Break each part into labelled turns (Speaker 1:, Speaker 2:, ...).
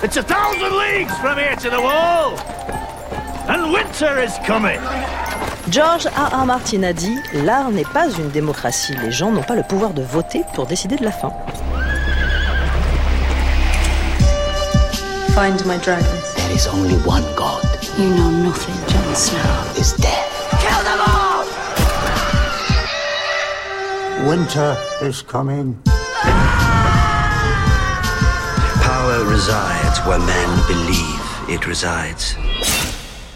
Speaker 1: It's a thousand leagues from here to the wall. And winter is coming.
Speaker 2: George. R. Martin a dit L'art n'est pas une démocratie. Les gens n'ont pas le pouvoir de voter pour décider de la fin.
Speaker 3: Find my dragons.
Speaker 4: There is only one God.
Speaker 3: You know nothing, Jon Snow.
Speaker 4: Is death.
Speaker 1: Kill them all!
Speaker 5: Winter is coming.
Speaker 6: Resides where men believe it resides.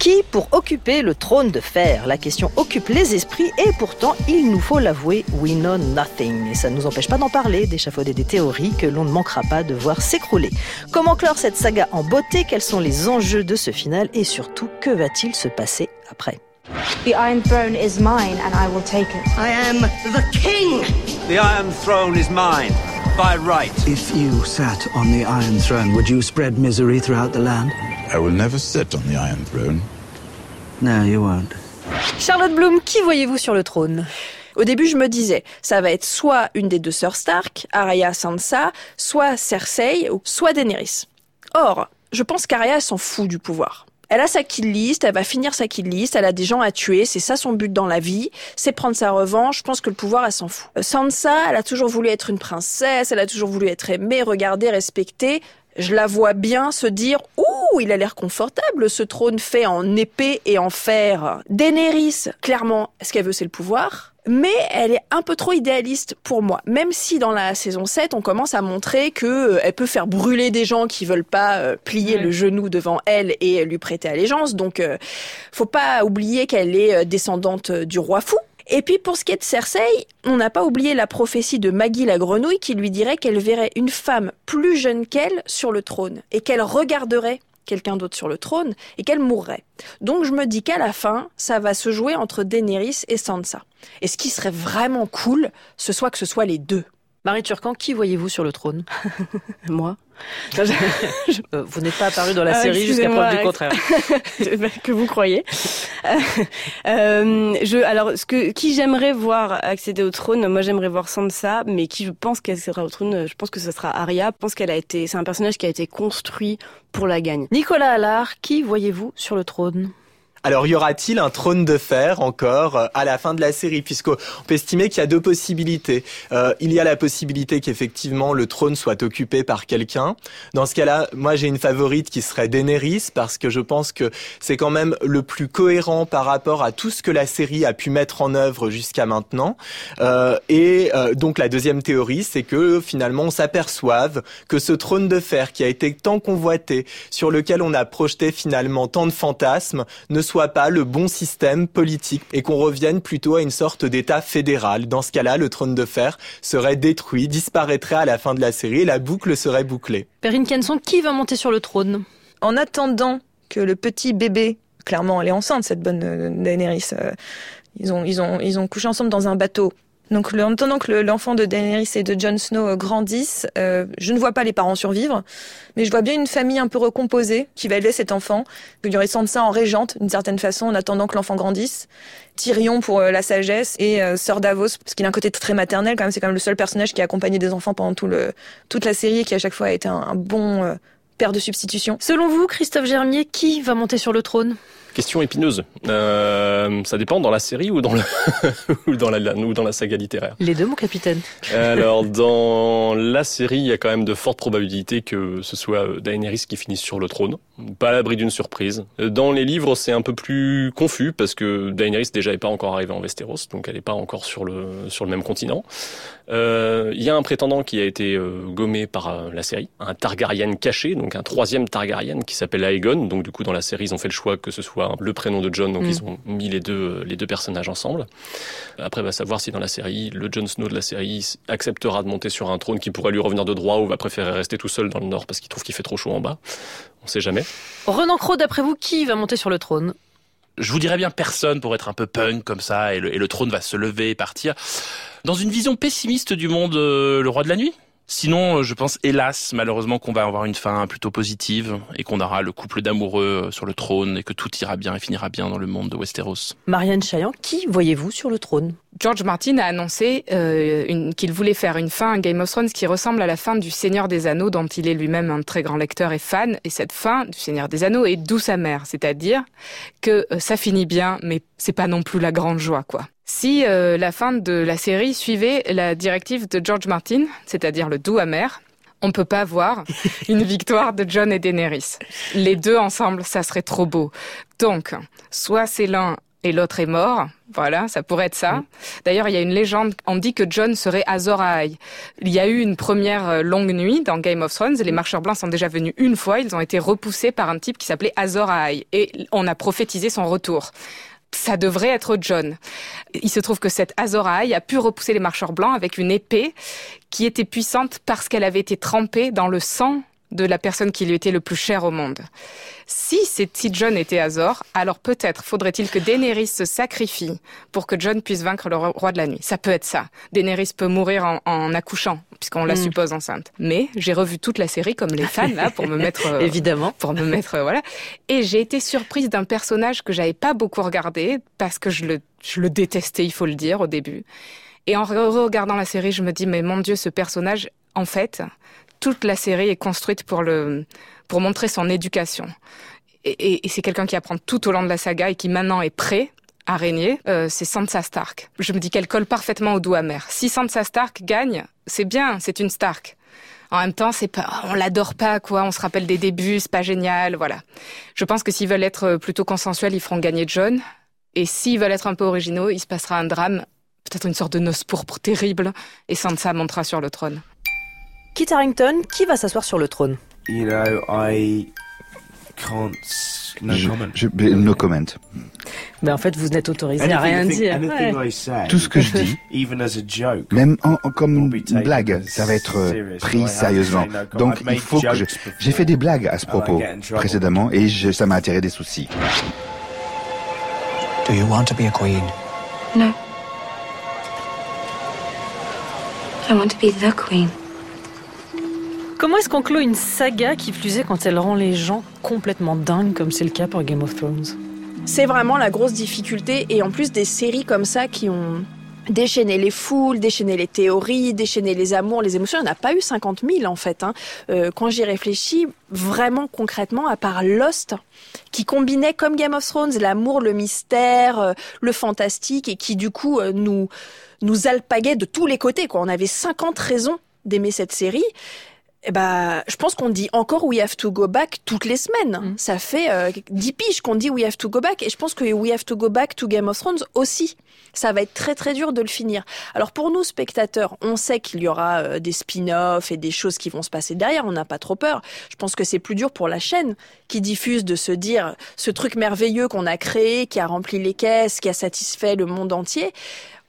Speaker 2: Qui pour occuper le trône de fer? La question occupe les esprits et pourtant, il nous faut l'avouer, we know nothing. Et ça ne nous empêche pas d'en parler, d'échafauder des théories que l'on ne manquera pas de voir s'écrouler. Comment clore cette saga en beauté? Quels sont les enjeux de ce final? Et surtout, que va-t-il se passer après?
Speaker 7: The Iron Throne is mine and I will take it.
Speaker 8: I am the king!
Speaker 9: The Iron Throne is mine, by right.
Speaker 10: If you sat on the Iron Throne, would you spread misery throughout the land?
Speaker 11: I will never sit on the Iron Throne.
Speaker 10: No, you won't.
Speaker 12: Charlotte Bloom, qui voyez-vous sur le trône? Au début, je me disais, ça va être soit une des deux sœurs Stark, Arya Sansa, soit Cersei, ou soit Daenerys. Or, je pense qu'Arya s'en fout du pouvoir. Elle a sa kill list, elle va finir sa kill list, elle a des gens à tuer, c'est ça son but dans la vie, c'est prendre sa revanche, je pense que le pouvoir, elle s'en fout. Euh, Sansa, elle a toujours voulu être une princesse, elle a toujours voulu être aimée, regardée, respectée. Je la vois bien se dire Ouh, il a l'air confortable ce trône fait en épée et en fer. Daenerys, clairement, ce qu'elle veut, c'est le pouvoir? Mais elle est un peu trop idéaliste pour moi. Même si dans la saison 7, on commence à montrer que euh, elle peut faire brûler des gens qui veulent pas euh, plier le genou devant elle et lui prêter allégeance. Donc, euh, faut pas oublier qu'elle est descendante du roi fou. Et puis pour ce qui est de Cersei, on n'a pas oublié la prophétie de Maggie la grenouille qui lui dirait qu'elle verrait une femme plus jeune qu'elle sur le trône et qu'elle regarderait quelqu'un d'autre sur le trône et qu'elle mourrait. Donc je me dis qu'à la fin, ça va se jouer entre Daenerys et Sansa. Et ce qui serait vraiment cool, ce soit que ce soit les deux.
Speaker 2: Marie Turcan, qui voyez-vous sur le trône?
Speaker 13: Moi.
Speaker 2: Euh, vous n'êtes pas apparu dans la ah, série jusqu'à preuve du contraire.
Speaker 13: que vous croyez. Euh, je, alors, ce que, qui j'aimerais voir accéder au trône, moi j'aimerais voir Sansa, mais qui je pense qu'elle sera au trône, je pense que ce sera Arya. Je pense qu'elle a été, c'est un personnage qui a été construit pour la gagne.
Speaker 2: Nicolas Allard, qui voyez-vous sur le trône?
Speaker 14: Alors, y aura-t-il un trône de fer encore euh, à la fin de la série? Puisqu'on peut estimer qu'il y a deux possibilités. Euh, il y a la possibilité qu'effectivement le trône soit occupé par quelqu'un. Dans ce cas-là, moi j'ai une favorite qui serait Daenerys parce que je pense que c'est quand même le plus cohérent par rapport à tout ce que la série a pu mettre en œuvre jusqu'à maintenant. Euh, et euh, donc la deuxième théorie, c'est que finalement on s'aperçoive que ce trône de fer qui a été tant convoité, sur lequel on a projeté finalement tant de fantasmes, ne pas le bon système politique et qu'on revienne plutôt à une sorte d'État fédéral. Dans ce cas-là, le trône de fer serait détruit, disparaîtrait à la fin de la série et la boucle serait bouclée.
Speaker 12: Perrine Kenson, qui va monter sur le trône?
Speaker 15: En attendant que le petit bébé, clairement elle est enceinte cette bonne euh, Daenerys, euh, ils ont, ils, ont, ils ont couché ensemble dans un bateau donc, en attendant que l'enfant de Daenerys et de Jon Snow euh, grandisse, euh, je ne vois pas les parents survivre, mais je vois bien une famille un peu recomposée qui va élever cet enfant. Il y aurait ça en régente, d'une certaine façon, en attendant que l'enfant grandisse. Tyrion pour euh, la sagesse et Sœur Davos, parce qu'il a un côté très maternel quand même. C'est quand même le seul personnage qui a accompagné des enfants pendant tout toute la série et qui à chaque fois a été un, un bon père de substitution.
Speaker 12: Selon vous, Christophe Germier, qui va monter sur le trône?
Speaker 16: Question épineuse. Euh, ça dépend dans la série ou dans, le ou, dans la, ou dans la saga littéraire.
Speaker 2: Les deux, mon capitaine.
Speaker 16: Alors, dans la série, il y a quand même de fortes probabilités que ce soit Daenerys qui finisse sur le trône. Pas à l'abri d'une surprise. Dans les livres, c'est un peu plus confus parce que Daenerys déjà n'est pas encore arrivée en Westeros, donc elle n'est pas encore sur le, sur le même continent. Euh, il y a un prétendant qui a été euh, gommé par la série, un Targaryen caché, donc un troisième Targaryen qui s'appelle Aegon. Donc du coup, dans la série, ils ont fait le choix que ce soit le prénom de John, donc mm. ils ont mis les deux, les deux personnages ensemble. Après, va savoir si dans la série, le Jon Snow de la série acceptera de monter sur un trône qui pourrait lui revenir de droit ou va préférer rester tout seul dans le nord parce qu'il trouve qu'il fait trop chaud en bas. On sait jamais.
Speaker 12: Renan Cros, d'après vous, qui va monter sur le trône?
Speaker 17: Je vous dirais bien personne pour être un peu punk comme ça et le, et le trône va se lever et partir. Dans une vision pessimiste du monde, euh, le roi de la nuit? Sinon, euh, je pense, hélas, malheureusement, qu'on va avoir une fin plutôt positive et qu'on aura le couple d'amoureux euh, sur le trône et que tout ira bien et finira bien dans le monde de Westeros.
Speaker 2: Marianne Chaillant, qui voyez-vous sur le trône?
Speaker 4: George Martin a annoncé euh, qu'il voulait faire une fin à Game of Thrones qui ressemble à la fin du Seigneur des Anneaux, dont il est lui-même un très grand lecteur et fan. Et cette fin du Seigneur des Anneaux est douce amère, c'est-à-dire que euh, ça finit bien, mais c'est pas non plus la grande joie, quoi. Si euh, la fin de la série suivait la directive de George Martin, c'est-à-dire le doux amer, on peut pas voir une victoire de John et Daenerys. Les deux ensemble, ça serait trop beau. Donc, soit c'est l'un et l'autre est mort. Voilà, ça pourrait être ça. D'ailleurs, il y a une légende, on dit que John serait Azor Ahai. Il y a eu une première euh, longue nuit dans Game of Thrones. Les marcheurs blancs sont déjà venus une fois. Ils ont été repoussés par un type qui s'appelait Azor Ahai. Et on a prophétisé son retour ça devrait être John. Il se trouve que cette Azor Ahai a pu repousser les marcheurs blancs avec une épée qui était puissante parce qu'elle avait été trempée dans le sang de la personne qui lui était le plus cher au monde. Si, si John était Azor, alors peut-être faudrait-il que Daenerys se sacrifie pour que John puisse vaincre le roi de la nuit. Ça peut être ça. Daenerys peut mourir en, accouchant, puisqu'on la hmm. suppose enceinte. Mais j'ai revu toute la série comme les fans là pour me mettre euh,
Speaker 2: évidemment
Speaker 4: pour me mettre euh, voilà. Et j'ai été surprise d'un personnage que j'avais pas beaucoup regardé parce que je le je le détestais, il faut le dire au début. Et en regardant la série, je me dis mais mon Dieu, ce personnage en fait, toute la série est construite pour le pour montrer son éducation. Et, et, c'est quelqu'un qui apprend tout au long de la saga et qui maintenant est prêt à régner. Euh, c'est Sansa Stark. Je me dis qu'elle colle parfaitement au doux amer. Si Sansa Stark gagne, c'est bien, c'est une Stark. En même temps, c'est pas, on l'adore pas, quoi. On se rappelle des débuts, c'est pas génial, voilà. Je pense que s'ils veulent être plutôt consensuels, ils feront gagner John. Et s'ils veulent être un peu originaux, il se passera un drame, peut-être une sorte de noce pourpre terrible, et Sansa montera sur le trône.
Speaker 2: Kit Harrington, qui va s'asseoir sur le trône?
Speaker 18: You know, I can't. No comment.
Speaker 11: Je, no comment.
Speaker 2: Mais en fait, vous n'êtes autorisé à rien dire.
Speaker 11: Tout ce que je dis, même en, comme une blague, ça va être euh, pris sérieusement. Donc, il faut que je... J'ai fait des blagues à ce propos précédemment et je, ça m'a attiré des soucis.
Speaker 10: Do you want to be a queen?
Speaker 3: No. I want to be the queen.
Speaker 2: Comment est-ce qu'on clôt une saga qui plus est quand elle rend les gens complètement dingues comme c'est le cas pour Game of Thrones?
Speaker 12: C'est vraiment la grosse difficulté et en plus des séries comme ça qui ont déchaîné les foules, déchaîné les théories, déchaîné les amours, les émotions. Il n'y en a pas eu 50 000 en fait. Hein. Euh, quand j'y réfléchis, vraiment concrètement, à part Lost, qui combinait comme Game of Thrones l'amour, le mystère, euh, le fantastique et qui du coup euh, nous nous alpaguait de tous les côtés. Quoi. On avait 50 raisons d'aimer cette série eh ben, je pense qu'on dit encore We have to go back toutes les semaines. Mm. Ça fait euh, 10 piges qu'on dit We have to go back. Et je pense que We have to go back to Game of Thrones aussi. Ça va être très très dur de le finir. Alors pour nous, spectateurs, on sait qu'il y aura euh, des spin-offs et des choses qui vont se passer derrière. On n'a pas trop peur. Je pense que c'est plus dur pour la chaîne qui diffuse de se dire ce truc merveilleux qu'on a créé, qui a rempli les caisses, qui a satisfait le monde entier.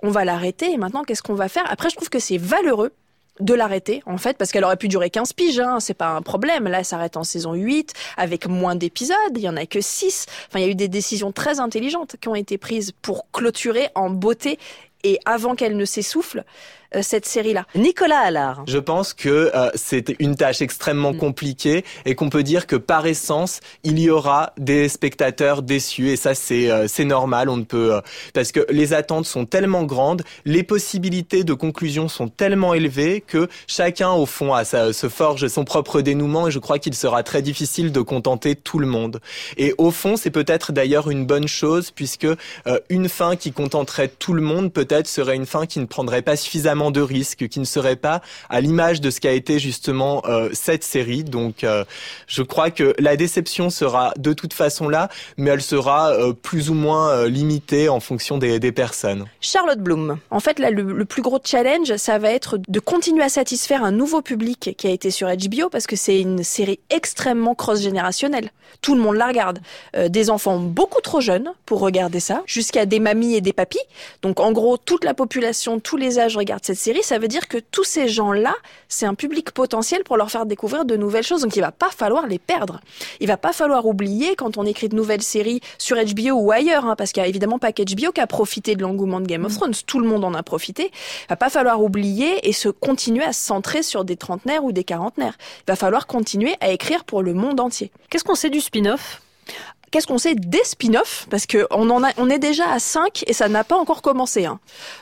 Speaker 12: On va l'arrêter et maintenant, qu'est-ce qu'on va faire? Après, je trouve que c'est valeureux de l'arrêter en fait parce qu'elle aurait pu durer 15 piges hein, c'est pas un problème. Là elle s'arrête en saison 8 avec moins d'épisodes il y en a que 6 enfin il y a eu des décisions très intelligentes qui ont été prises pour clôturer en beauté et avant qu'elle ne s'essouffle cette série-là.
Speaker 2: Nicolas Allard.
Speaker 14: Je pense que euh, c'est une tâche extrêmement mm. compliquée et qu'on peut dire que par essence, il y aura des spectateurs déçus et ça c'est euh, c'est normal, on ne peut parce que les attentes sont tellement grandes, les possibilités de conclusion sont tellement élevées que chacun au fond a sa, se forge son propre dénouement et je crois qu'il sera très difficile de contenter tout le monde. Et au fond, c'est peut-être d'ailleurs une bonne chose puisque une fin qui contenterait tout le monde peut-être serait une fin qui ne prendrait pas suffisamment de risques, qui ne serait pas à l'image de ce qu'a été justement euh, cette série. Donc, euh, je crois que la déception sera de toute façon là, mais elle sera euh, plus ou moins limitée en fonction des, des, personnes.
Speaker 12: Charlotte Bloom. En fait, là, le, le, plus gros challenge, ça va être de continuer à satisfaire un nouveau public qui a été sur HBO parce que c'est une série extrêmement cross-générationnelle. Tout le monde la regarde. des enfants beaucoup trop jeunes pour regarder ça, jusqu'à des mamies et des papis. Donc, en gros, toute la population, tous les âges regardent cette série, ça veut dire que tous ces gens-là, c'est un public potentiel pour leur faire découvrir de nouvelles choses. Donc il va pas falloir les perdre. Il va pas falloir oublier quand on écrit de nouvelles séries sur HBO ou ailleurs, hein, parce qu'il y a évidemment pas qu'HBO qui a profité de l'engouement de Game of mm. Thrones. Tout le monde en a profité. Il va pas falloir oublier et se continuer à se centrer sur des trentenaires ou des quarantenaires. Il va falloir continuer à écrire pour le monde entier.
Speaker 2: Qu'est-ce qu'on sait du spin-off?
Speaker 12: Qu'est-ce qu'on sait des spin-offs? Parce que on en a, on est déjà à 5 et ça n'a pas encore commencé. Hein.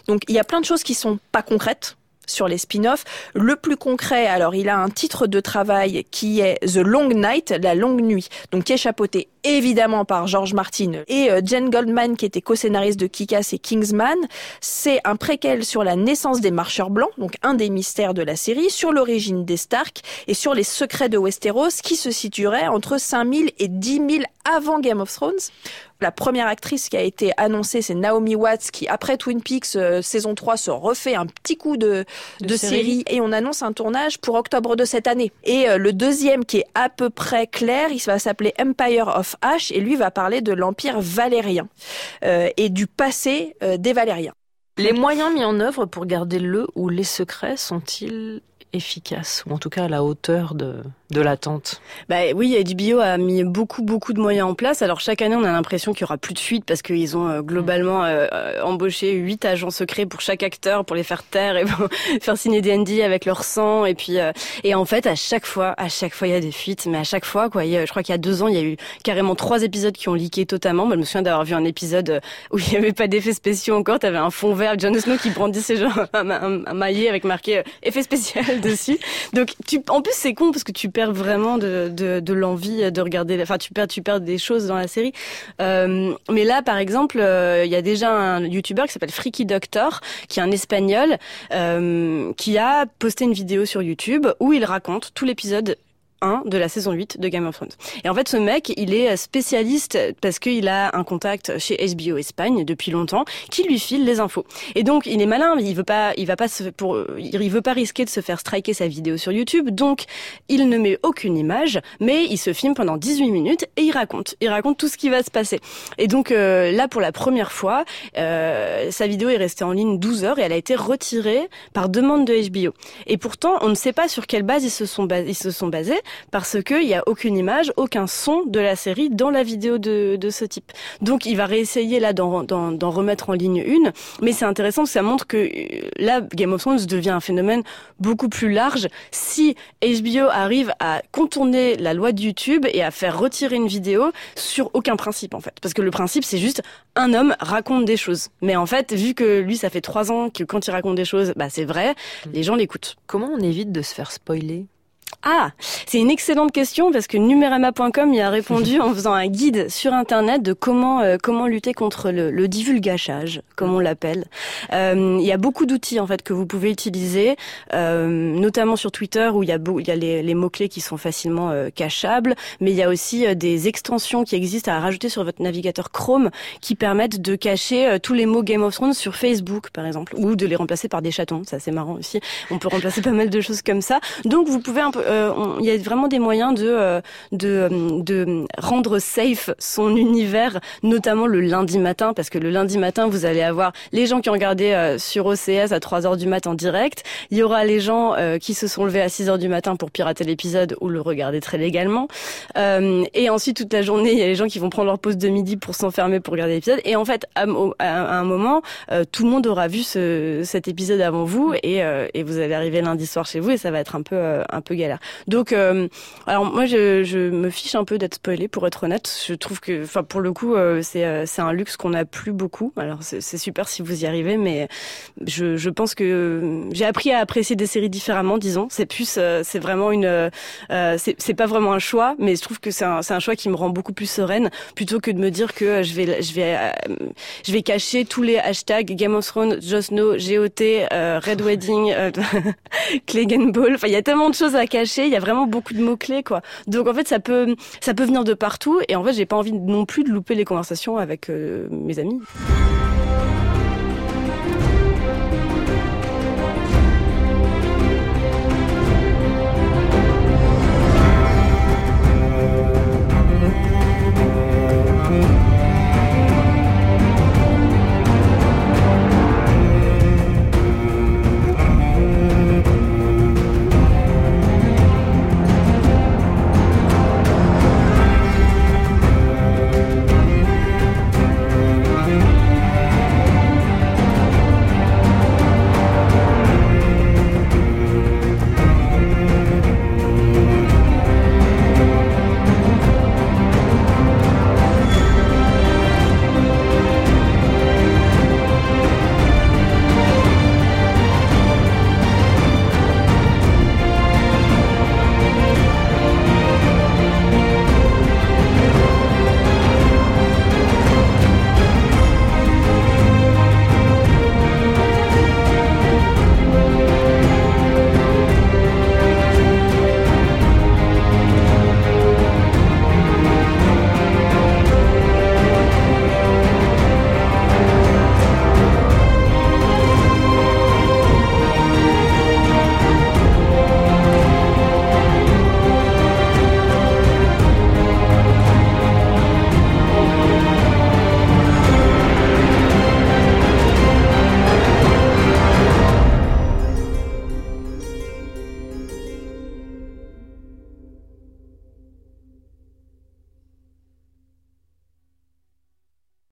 Speaker 12: Donc il y a plein de choses qui sont pas concrètes sur les spin-offs. Le plus concret, alors il a un titre de travail qui est The Long Night, la longue nuit, donc qui est chapeauté évidemment par George Martin et euh, Jen Goldman qui était co-scénariste de Kick-Ass et Kingsman. C'est un préquel sur la naissance des marcheurs blancs, donc un des mystères de la série, sur l'origine des Stark et sur les secrets de Westeros qui se situerait entre 5000 et 10 000 avant Game of Thrones. La première actrice qui a été annoncée, c'est Naomi Watts, qui après Twin Peaks euh, saison 3 se refait un petit coup de, de, série. et on annonce un tournage pour octobre de cette année. Et euh, le deuxième qui est à peu près clair, il va s'appeler Empire of Ash et lui va parler de l'empire valérien euh, et du passé des Valériens.
Speaker 2: Les moyens mis en œuvre pour garder le ou les secrets sont-ils efficaces ou en tout cas à la hauteur de, de l'attente
Speaker 13: Bah oui, HBO a mis beaucoup beaucoup de moyens en place. Alors chaque année, on a l'impression qu'il y aura plus de fuite parce qu'ils ont euh, globalement euh, euh, embauché huit agents secrets pour chaque acteur pour les faire taire et faire signer des ND avec leur sang et puis et en fait à chaque fois, à chaque fois il y a des fuites, mais à chaque fois quoi, je crois qu'il y a deux ans, il y a eu carrément trois épisodes qui ont leaké totalement. Moi, je me souviens d'avoir vu un épisode où il n'y avait pas d'effets spéciaux encore. T'avais un fond vert, Jon Snow qui brandissait genre un, un, un maillet avec marqué effet spécial Donc tu, en plus c'est con parce que tu vraiment de, de, de l'envie de regarder. Enfin, tu perds, tu perds des choses dans la série. Euh, mais là, par exemple, euh, il y a déjà un YouTuber qui s'appelle Freaky Doctor, qui est un espagnol, euh, qui a posté une vidéo sur YouTube où il raconte tout l'épisode 1 de la saison 8 de Game of Thrones. Et en fait, ce mec, il est spécialiste parce qu'il a un contact chez HBO Espagne depuis longtemps, qui lui file les infos. Et donc, il est malin, il veut pas, il va pas se, pour, il veut pas risquer de se faire striker sa vidéo sur YouTube. Donc, il ne met aucune image, mais il se filme pendant 18 minutes et il raconte. Il raconte tout ce qui va se passer. Et donc, euh, là, pour la première fois, euh, sa vidéo est restée en ligne 12 heures et elle a été retirée par demande de HBO. Et pourtant, on ne sait pas sur quelle base ils se sont, ils se sont basés parce qu'il n'y a aucune image, aucun son de la série dans la vidéo de, de ce type. Donc il va réessayer là d'en remettre en ligne une, mais c'est intéressant parce que ça montre que euh, là Game of Thrones devient un phénomène beaucoup plus large si HBO arrive à contourner la loi de YouTube et à faire retirer une vidéo sur aucun principe en fait. Parce que le principe c'est juste un homme raconte des choses. Mais en fait, vu que lui ça fait trois ans que quand il raconte des choses, bah c'est vrai, les gens l'écoutent.
Speaker 2: Comment on évite de se faire spoiler?
Speaker 13: Ah, c'est une excellente question parce que numerama.com y a répondu en faisant un guide sur internet de comment euh, comment lutter contre le, le divulgachage, comme on l'appelle. Euh, il y a beaucoup d'outils en fait que vous pouvez utiliser, euh, notamment sur Twitter où il y a il y a les, les mots clés qui sont facilement euh, cachables, mais il y a aussi euh, des extensions qui existent à rajouter sur votre navigateur Chrome qui permettent de cacher tous les mots Game of Thrones sur Facebook par exemple ou de les remplacer par des chatons. Ça c'est marrant aussi. On peut remplacer pas mal de choses comme ça. Donc vous pouvez un peu euh, il y a vraiment des moyens de, euh, de, de rendre safe son univers, notamment le lundi matin, parce que le lundi matin, vous allez avoir les gens qui ont regardé euh, sur OCS à 3 heures du matin en direct. Il y aura les gens qui se sont levés à 6 heures du matin pour pirater l'épisode ou le regarder très légalement. et ensuite, toute la journée, il y a les gens qui vont prendre leur pause de midi pour s'enfermer pour regarder l'épisode. Et en fait, à, un moment, tout le monde aura vu ce, cet épisode avant vous et, et vous allez arriver lundi soir chez vous et ça va être un peu, un peu galère. Donc, euh, alors moi, je, je, me fiche un peu d'être spoilé, pour être honnête. Je trouve que, enfin, pour le coup, euh, c'est euh, un luxe qu'on n'a plus beaucoup. Alors, c'est super si vous y arrivez, mais je, je pense que j'ai appris à apprécier des séries différemment, disons. C'est plus, c'est vraiment une, c'est pas vraiment un choix, mais je trouve que c'est un, un choix qui me rend beaucoup plus sereine, plutôt que de me dire que je vais, je vais, je vais cacher tous les hashtags Game of Thrones, Just Know, GOT, Red Wedding, Clegane Ball. Enfin, il y a tellement de choses à cacher il y a vraiment beaucoup de mots clés quoi. Donc en fait ça peut ça peut venir de partout et en fait j'ai pas envie non plus de louper les conversations avec euh, mes amis.